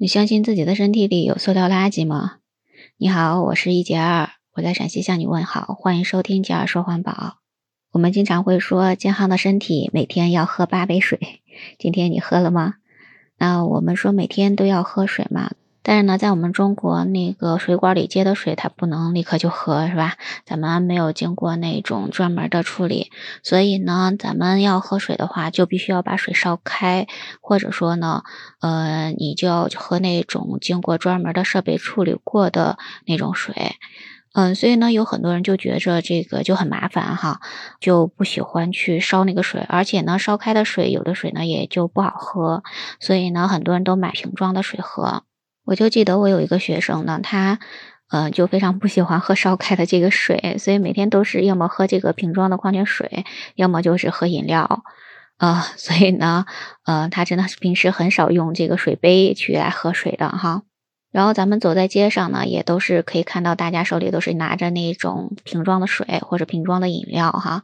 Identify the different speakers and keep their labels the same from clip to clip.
Speaker 1: 你相信自己的身体里有塑料垃圾吗？你好，我是一杰二，我在陕西向你问好，欢迎收听杰二说环保。我们经常会说，健康的身体每天要喝八杯水，今天你喝了吗？那我们说每天都要喝水嘛？但是呢，在我们中国，那个水管里接的水，它不能立刻就喝，是吧？咱们没有经过那种专门的处理，所以呢，咱们要喝水的话，就必须要把水烧开，或者说呢，呃，你就要喝那种经过专门的设备处理过的那种水。嗯，所以呢，有很多人就觉着这个就很麻烦哈，就不喜欢去烧那个水，而且呢，烧开的水有的水呢也就不好喝，所以呢，很多人都买瓶装的水喝。我就记得我有一个学生呢，他，呃，就非常不喜欢喝烧开的这个水，所以每天都是要么喝这个瓶装的矿泉水，要么就是喝饮料，呃，所以呢，呃，他真的是平时很少用这个水杯去来喝水的哈。然后咱们走在街上呢，也都是可以看到大家手里都是拿着那种瓶装的水或者瓶装的饮料哈。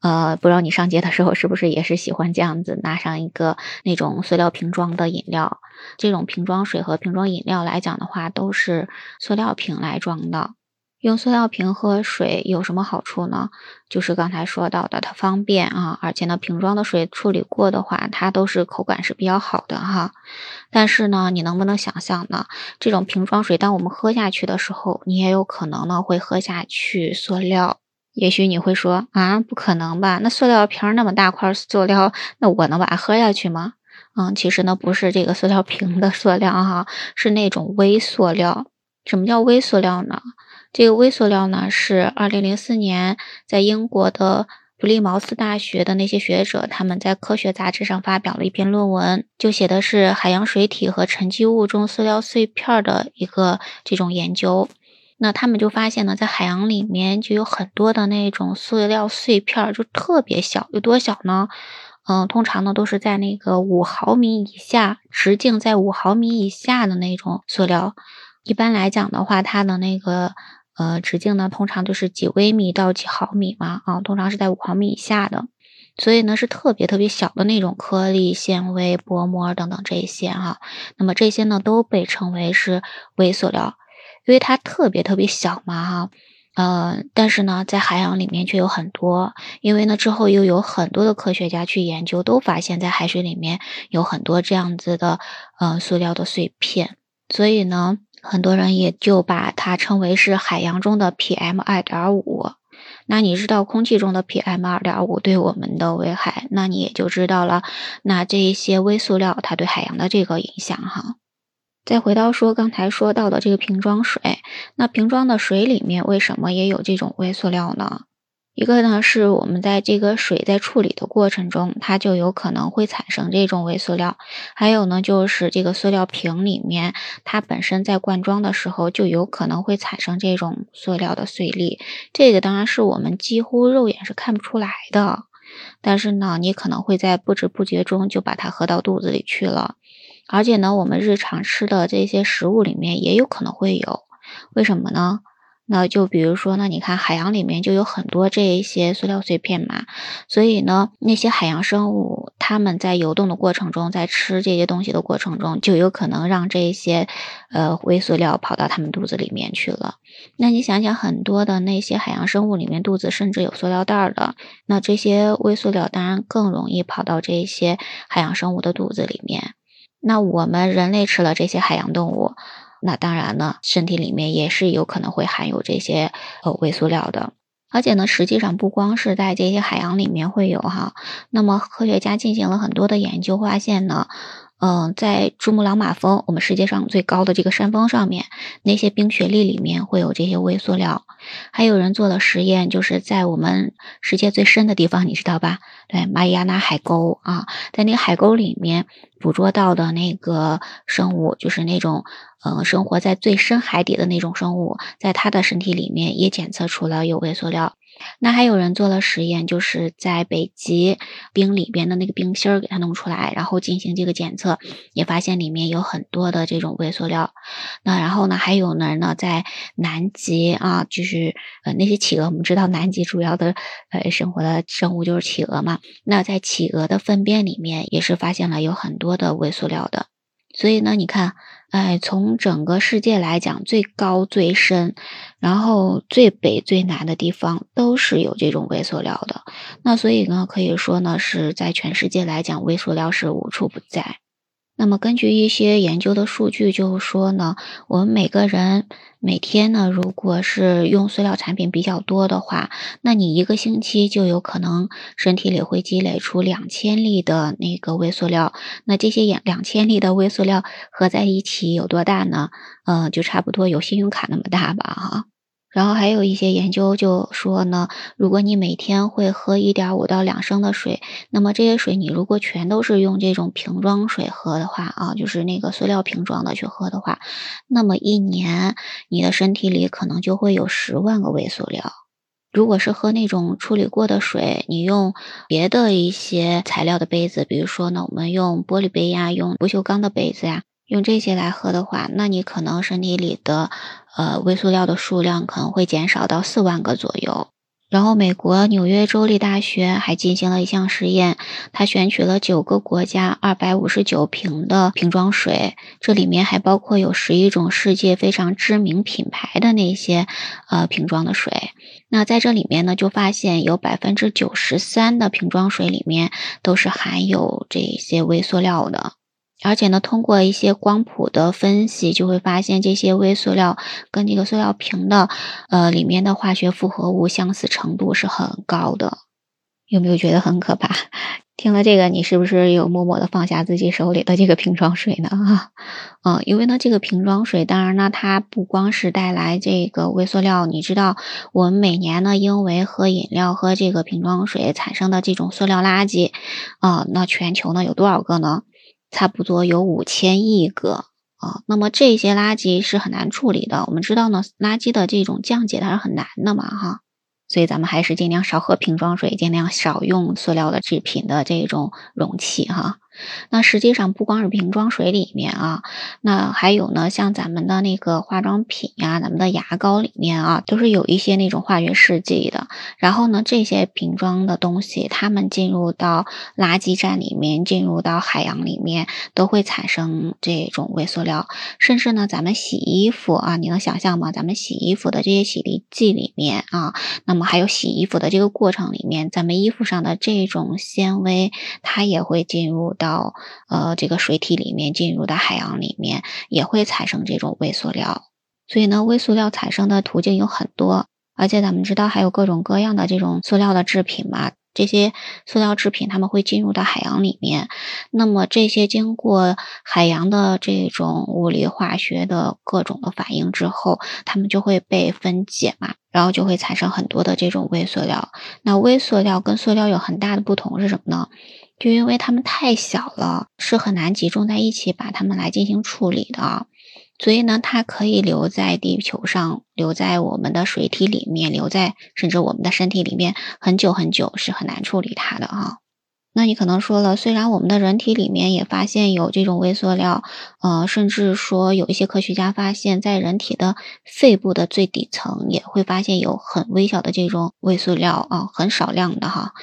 Speaker 1: 呃，不知道你上街的时候是不是也是喜欢这样子拿上一个那种塑料瓶装的饮料？这种瓶装水和瓶装饮料来讲的话，都是塑料瓶来装的。用塑料瓶喝水有什么好处呢？就是刚才说到的，它方便啊，而且呢，瓶装的水处理过的话，它都是口感是比较好的哈。但是呢，你能不能想象呢？这种瓶装水，当我们喝下去的时候，你也有可能呢会喝下去塑料。也许你会说啊，不可能吧？那塑料瓶那么大块塑料，那我能把它喝下去吗？嗯，其实呢，不是这个塑料瓶的塑料哈，是那种微塑料。什么叫微塑料呢？这个微塑料呢，是二零零四年在英国的普利茅斯大学的那些学者，他们在科学杂志上发表了一篇论文，就写的是海洋水体和沉积物中塑料碎片的一个这种研究。那他们就发现呢，在海洋里面就有很多的那种塑料碎片，就特别小，有多小呢？嗯，通常呢都是在那个五毫米以下，直径在五毫米以下的那种塑料。一般来讲的话，它的那个呃直径呢，通常就是几微米到几毫米嘛，啊，通常是在五毫米以下的。所以呢，是特别特别小的那种颗粒、纤维、薄膜等等这些哈。那么这些呢，都被称为是微塑料。因为它特别特别小嘛，哈，呃，但是呢，在海洋里面却有很多。因为呢，之后又有很多的科学家去研究，都发现，在海水里面有很多这样子的，呃，塑料的碎片。所以呢，很多人也就把它称为是海洋中的 PM 二点五。那你知道空气中的 PM 二点五对我们的危害，那你也就知道了。那这一些微塑料它对海洋的这个影响，哈。再回到说刚才说到的这个瓶装水，那瓶装的水里面为什么也有这种微塑料呢？一个呢是我们在这个水在处理的过程中，它就有可能会产生这种微塑料；还有呢就是这个塑料瓶里面，它本身在灌装的时候就有可能会产生这种塑料的碎粒。这个当然是我们几乎肉眼是看不出来的，但是呢，你可能会在不知不觉中就把它喝到肚子里去了。而且呢，我们日常吃的这些食物里面也有可能会有，为什么呢？那就比如说呢，你看海洋里面就有很多这一些塑料碎片嘛，所以呢，那些海洋生物它们在游动的过程中，在吃这些东西的过程中，就有可能让这一些呃微塑料跑到它们肚子里面去了。那你想想，很多的那些海洋生物里面肚子甚至有塑料袋的，那这些微塑料当然更容易跑到这些海洋生物的肚子里面。那我们人类吃了这些海洋动物，那当然呢，身体里面也是有可能会含有这些呃微塑料的。而且呢，实际上不光是在这些海洋里面会有哈，那么科学家进行了很多的研究，发现呢。嗯，在珠穆朗玛峰，我们世界上最高的这个山峰上面，那些冰雪粒里面会有这些微塑料。还有人做的实验，就是在我们世界最深的地方，你知道吧？对，马里亚纳海沟啊，在那个海沟里面捕捉到的那个生物，就是那种嗯，生活在最深海底的那种生物，在它的身体里面也检测出了有微塑料。那还有人做了实验，就是在北极冰里边的那个冰芯儿给它弄出来，然后进行这个检测，也发现里面有很多的这种微塑料。那然后呢，还有人呢在南极啊，就是呃那些企鹅，我们知道南极主要的呃生活的生物就是企鹅嘛。那在企鹅的粪便里面也是发现了有很多的微塑料的。所以呢，你看，哎，从整个世界来讲，最高最深，然后最北最南的地方都是有这种微塑料的。那所以呢，可以说呢，是在全世界来讲，微塑料是无处不在。那么根据一些研究的数据，就是说呢，我们每个人每天呢，如果是用塑料产品比较多的话，那你一个星期就有可能身体里会积累出两千粒的那个微塑料。那这些两两千粒的微塑料合在一起有多大呢？呃，就差不多有信用卡那么大吧，哈。然后还有一些研究就说呢，如果你每天会喝一点五到两升的水，那么这些水你如果全都是用这种瓶装水喝的话啊，就是那个塑料瓶装的去喝的话，那么一年你的身体里可能就会有十万个微塑料。如果是喝那种处理过的水，你用别的一些材料的杯子，比如说呢，我们用玻璃杯呀，用不锈钢的杯子呀。用这些来喝的话，那你可能身体里的呃微塑料的数量可能会减少到四万个左右。然后，美国纽约州立大学还进行了一项实验，他选取了九个国家二百五十九瓶的瓶装水，这里面还包括有十一种世界非常知名品牌的那些呃瓶装的水。那在这里面呢，就发现有百分之九十三的瓶装水里面都是含有这些微塑料的。而且呢，通过一些光谱的分析，就会发现这些微塑料跟这个塑料瓶的，呃，里面的化学复合物相似程度是很高的。有没有觉得很可怕？听了这个，你是不是有默默的放下自己手里的这个瓶装水呢？啊，嗯，因为呢，这个瓶装水，当然呢，它不光是带来这个微塑料，你知道，我们每年呢，因为喝饮料、喝这个瓶装水产生的这种塑料垃圾，啊，那全球呢有多少个呢？差不多有五千亿个啊，那么这些垃圾是很难处理的。我们知道呢，垃圾的这种降解它是很难的嘛，哈。所以咱们还是尽量少喝瓶装水，尽量少用塑料的制品的这种容器哈。那实际上不光是瓶装水里面啊，那还有呢，像咱们的那个化妆品呀，咱们的牙膏里面啊，都是有一些那种化学试剂的。然后呢，这些瓶装的东西，它们进入到垃圾站里面，进入到海洋里面，都会产生这种微塑料。甚至呢，咱们洗衣服啊，你能想象吗？咱们洗衣服的这些洗涤剂里面啊，那么还有洗衣服的这个过程里面，咱们衣服上的这种纤维，它也会进入到呃这个水体里面，进入到海洋里面，也会产生这种微塑料。所以呢，微塑料产生的途径有很多，而且咱们知道还有各种各样的这种塑料的制品嘛。这些塑料制品，它们会进入到海洋里面。那么这些经过海洋的这种物理化学的各种的反应之后，它们就会被分解嘛，然后就会产生很多的这种微塑料。那微塑料跟塑料有很大的不同是什么呢？就因为它们太小了，是很难集中在一起把它们来进行处理的。所以呢，它可以留在地球上，留在我们的水体里面，留在甚至我们的身体里面很久很久，是很难处理它的哈。那你可能说了，虽然我们的人体里面也发现有这种微塑料，呃，甚至说有一些科学家发现，在人体的肺部的最底层也会发现有很微小的这种微塑料啊，很少量的哈。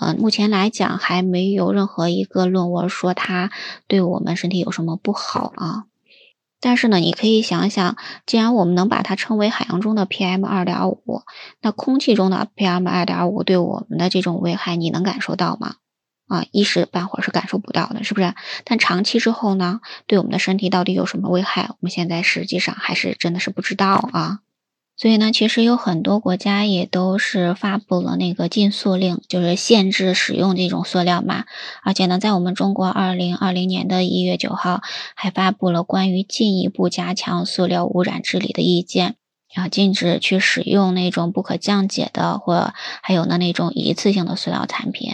Speaker 1: 呃，目前来讲还没有任何一个论文说它对我们身体有什么不好啊。但是呢，你可以想想，既然我们能把它称为海洋中的 PM 二点五，那空气中的 PM 二点五对我们的这种危害，你能感受到吗？啊，一时半会儿是感受不到的，是不是？但长期之后呢，对我们的身体到底有什么危害？我们现在实际上还是真的是不知道啊。所以呢，其实有很多国家也都是发布了那个禁塑令，就是限制使用这种塑料嘛。而且呢，在我们中国，二零二零年的一月九号还发布了关于进一步加强塑料污染治理的意见，然后禁止去使用那种不可降解的或还有呢那种一次性的塑料产品。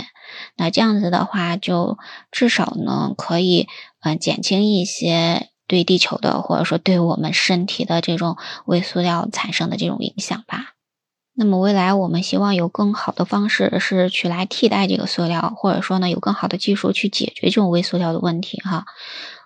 Speaker 1: 那这样子的话，就至少呢可以嗯减轻一些。对地球的，或者说对我们身体的这种微塑料产生的这种影响吧。那么未来我们希望有更好的方式是去来替代这个塑料，或者说呢有更好的技术去解决这种微塑料的问题哈。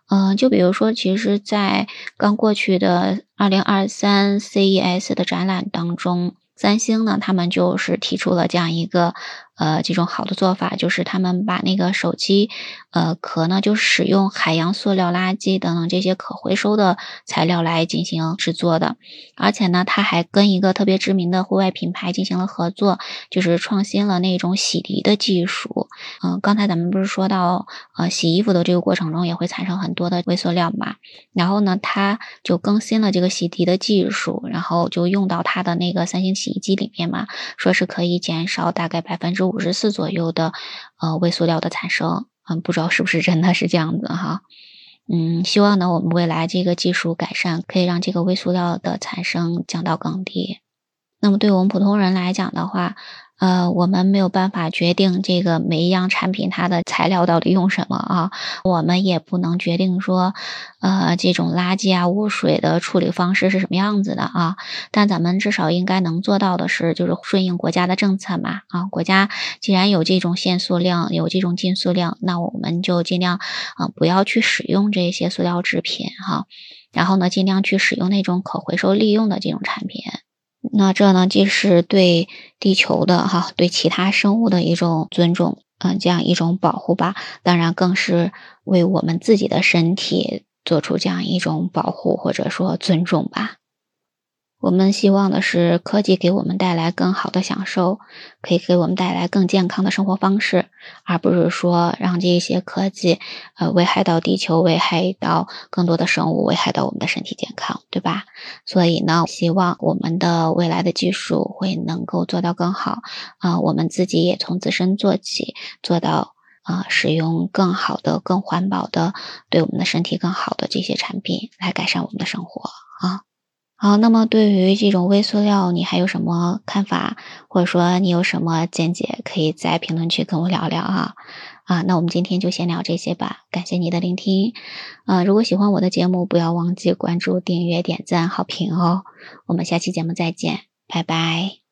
Speaker 1: 嗯，就比如说，其实，在刚过去的二零二三 CES 的展览当中，三星呢他们就是提出了这样一个呃，这种好的做法就是他们把那个手机，呃，壳呢就使用海洋塑料垃圾等等这些可回收的材料来进行制作的，而且呢，他还跟一个特别知名的户外品牌进行了合作，就是创新了那种洗涤的技术。嗯，刚才咱们不是说到，呃，洗衣服的这个过程中也会产生很多的微塑料嘛，然后呢，他就更新了这个洗涤的技术，然后就用到他的那个三星洗衣机里面嘛，说是可以减少大概百分之五十四左右的呃微塑料的产生。嗯，不知道是不是真的是这样子哈。嗯，希望呢，我们未来这个技术改善，可以让这个微塑料的产生降到更低。那么，对我们普通人来讲的话，呃，我们没有办法决定这个每一样产品它的材料到底用什么啊，我们也不能决定说，呃，这种垃圾啊、污水的处理方式是什么样子的啊。但咱们至少应该能做到的是，就是顺应国家的政策嘛啊。国家既然有这种限塑量、有这种禁塑量，那我们就尽量啊不要去使用这些塑料制品哈。然后呢，尽量去使用那种可回收利用的这种产品。那这呢，既是对地球的哈，对其他生物的一种尊重，嗯，这样一种保护吧。当然，更是为我们自己的身体做出这样一种保护或者说尊重吧。我们希望的是科技给我们带来更好的享受，可以给我们带来更健康的生活方式，而不是说让这些科技呃危害到地球，危害到更多的生物，危害到我们的身体健康，对吧？所以呢，希望我们的未来的技术会能够做到更好啊，我们自己也从自身做起，做到啊使用更好的、更环保的、对我们的身体更好的这些产品，来改善我们的生活啊。好，那么对于这种微塑料，你还有什么看法，或者说你有什么见解，可以在评论区跟我聊聊啊。啊，那我们今天就先聊这些吧，感谢你的聆听。啊，如果喜欢我的节目，不要忘记关注、订阅、点赞、好评哦。我们下期节目再见，拜拜。